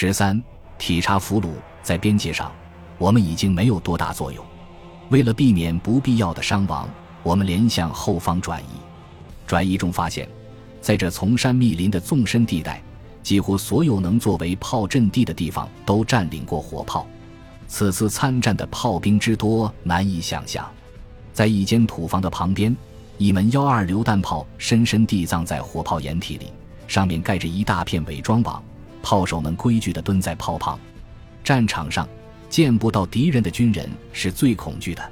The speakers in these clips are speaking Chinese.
十三，体察俘虏在边界上，我们已经没有多大作用。为了避免不必要的伤亡，我们连向后方转移。转移中发现，在这丛山密林的纵深地带，几乎所有能作为炮阵地的地方都占领过火炮。此次参战的炮兵之多，难以想象。在一间土房的旁边，一门幺二榴弹炮深深地葬在火炮掩体里，上面盖着一大片伪装网。炮手们规矩地蹲在炮旁。战场上见不到敌人的军人是最恐惧的。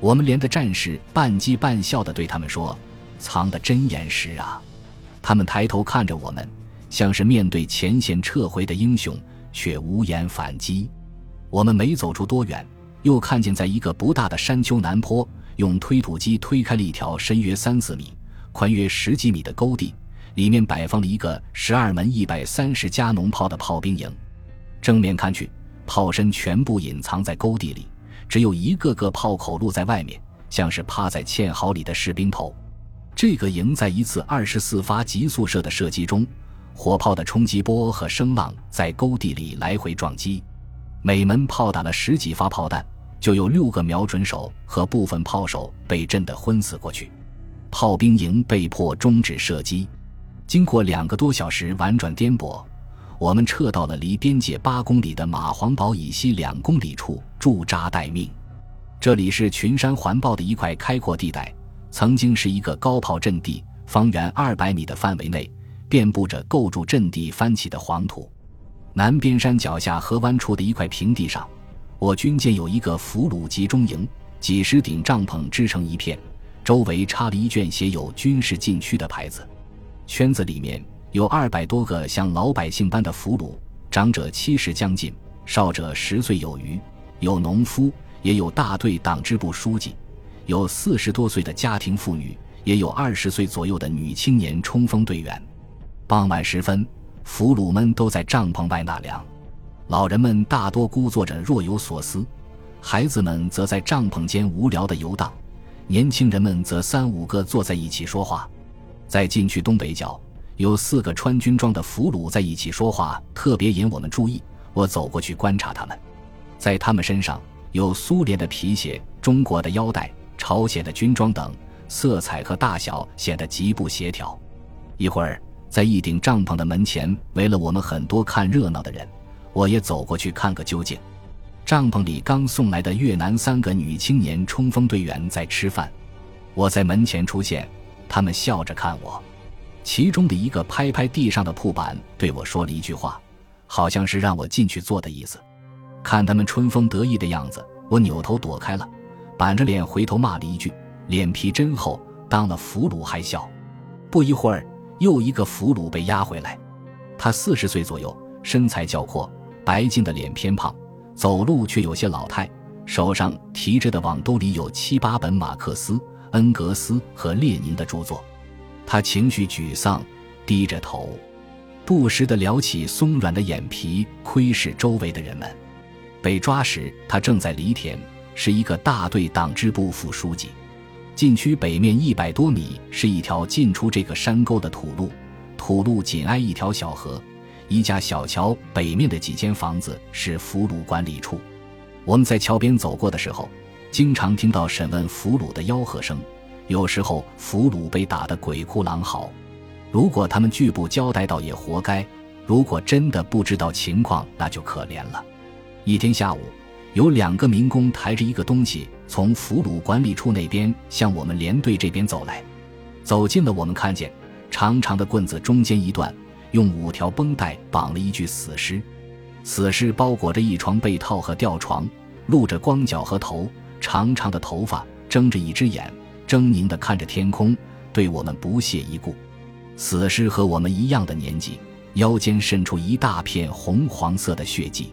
我们连的战士半讥半笑地对他们说：“藏得真严实啊！”他们抬头看着我们，像是面对前线撤回的英雄，却无言反击。我们没走出多远，又看见在一个不大的山丘南坡，用推土机推开了一条深约三四米、宽约十几米的沟地。里面摆放了一个十二门一百三十加农炮的炮兵营，正面看去，炮身全部隐藏在沟地里，只有一个个炮口露在外面，像是趴在堑壕里的士兵头。这个营在一次二十四发急速射的射击中，火炮的冲击波和声浪在沟地里来回撞击，每门炮打了十几发炮弹，就有六个瞄准手和部分炮手被震得昏死过去，炮兵营被迫终止射击。经过两个多小时婉转颠簸，我们撤到了离边界八公里的马黄堡以西两公里处驻扎待命。这里是群山环抱的一块开阔地带，曾经是一个高炮阵地，方圆二百米的范围内遍布着构筑阵地翻起的黄土。南边山脚下河湾处的一块平地上，我军建有一个俘虏集中营，几十顶帐篷支成一片，周围插了一卷写有“军事禁区”的牌子。圈子里面有二百多个像老百姓般的俘虏，长者七十将近，少者十岁有余，有农夫，也有大队党支部书记，有四十多岁的家庭妇女，也有二十岁左右的女青年冲锋队员。傍晚时分，俘虏们都在帐篷外纳凉，老人们大多孤坐着若有所思，孩子们则在帐篷间无聊的游荡，年轻人们则三五个坐在一起说话。在禁区东北角，有四个穿军装的俘虏在一起说话，特别引我们注意。我走过去观察他们，在他们身上有苏联的皮鞋、中国的腰带、朝鲜的军装等，色彩和大小显得极不协调。一会儿，在一顶帐篷的门前围了我们很多看热闹的人，我也走过去看个究竟。帐篷里刚送来的越南三个女青年冲锋队员在吃饭，我在门前出现。他们笑着看我，其中的一个拍拍地上的铺板，对我说了一句话，好像是让我进去坐的意思。看他们春风得意的样子，我扭头躲开了，板着脸回头骂了一句：“脸皮真厚，当了俘虏还笑。”不一会儿，又一个俘虏被押回来，他四十岁左右，身材较阔，白净的脸偏胖，走路却有些老态，手上提着的网兜里有七八本马克思。恩格斯和列宁的著作，他情绪沮丧，低着头，不时地撩起松软的眼皮，窥视周围的人们。被抓时，他正在犁田，是一个大队党支部副书记。禁区北面一百多米是一条进出这个山沟的土路，土路紧挨一条小河，一架小桥北面的几间房子是俘虏管理处。我们在桥边走过的时候。经常听到审问俘虏的吆喝声，有时候俘虏被打得鬼哭狼嚎。如果他们拒不交代，倒也活该；如果真的不知道情况，那就可怜了。一天下午，有两个民工抬着一个东西从俘虏管理处那边向我们连队这边走来，走近了，我们看见长长的棍子中间一段用五条绷带绑了一具死尸，死尸包裹着一床被套和吊床，露着光脚和头。长长的头发，睁着一只眼，狰狞地看着天空，对我们不屑一顾。死尸和我们一样的年纪，腰间渗出一大片红黄色的血迹。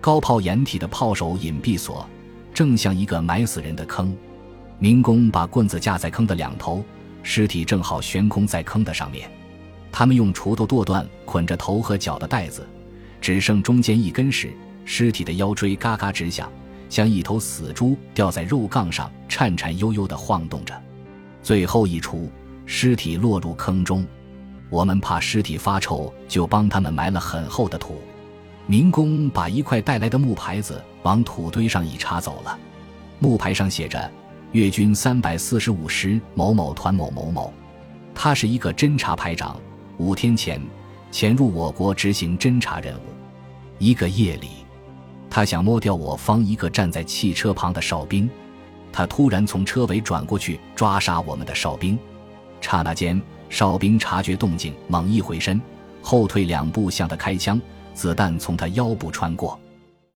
高炮掩体的炮手隐蔽所，正像一个埋死人的坑。民工把棍子架在坑的两头，尸体正好悬空在坑的上面。他们用锄头剁断捆着头和脚的带子，只剩中间一根时，尸体的腰椎嘎嘎直响。像一头死猪吊在肉杠上，颤颤悠悠地晃动着。最后一出，尸体落入坑中。我们怕尸体发臭，就帮他们埋了很厚的土。民工把一块带来的木牌子往土堆上一插走了，木牌上写着“粤军三百四十五师某某团某某某”，他是一个侦察排长，五天前潜入我国执行侦察任务。一个夜里，他想摸掉我方一个站在汽车旁的哨兵，他突然从车尾转过去抓杀我们的哨兵，刹那间，哨兵察觉动静，猛一回身，后退两步向他开枪。子弹从他腰部穿过，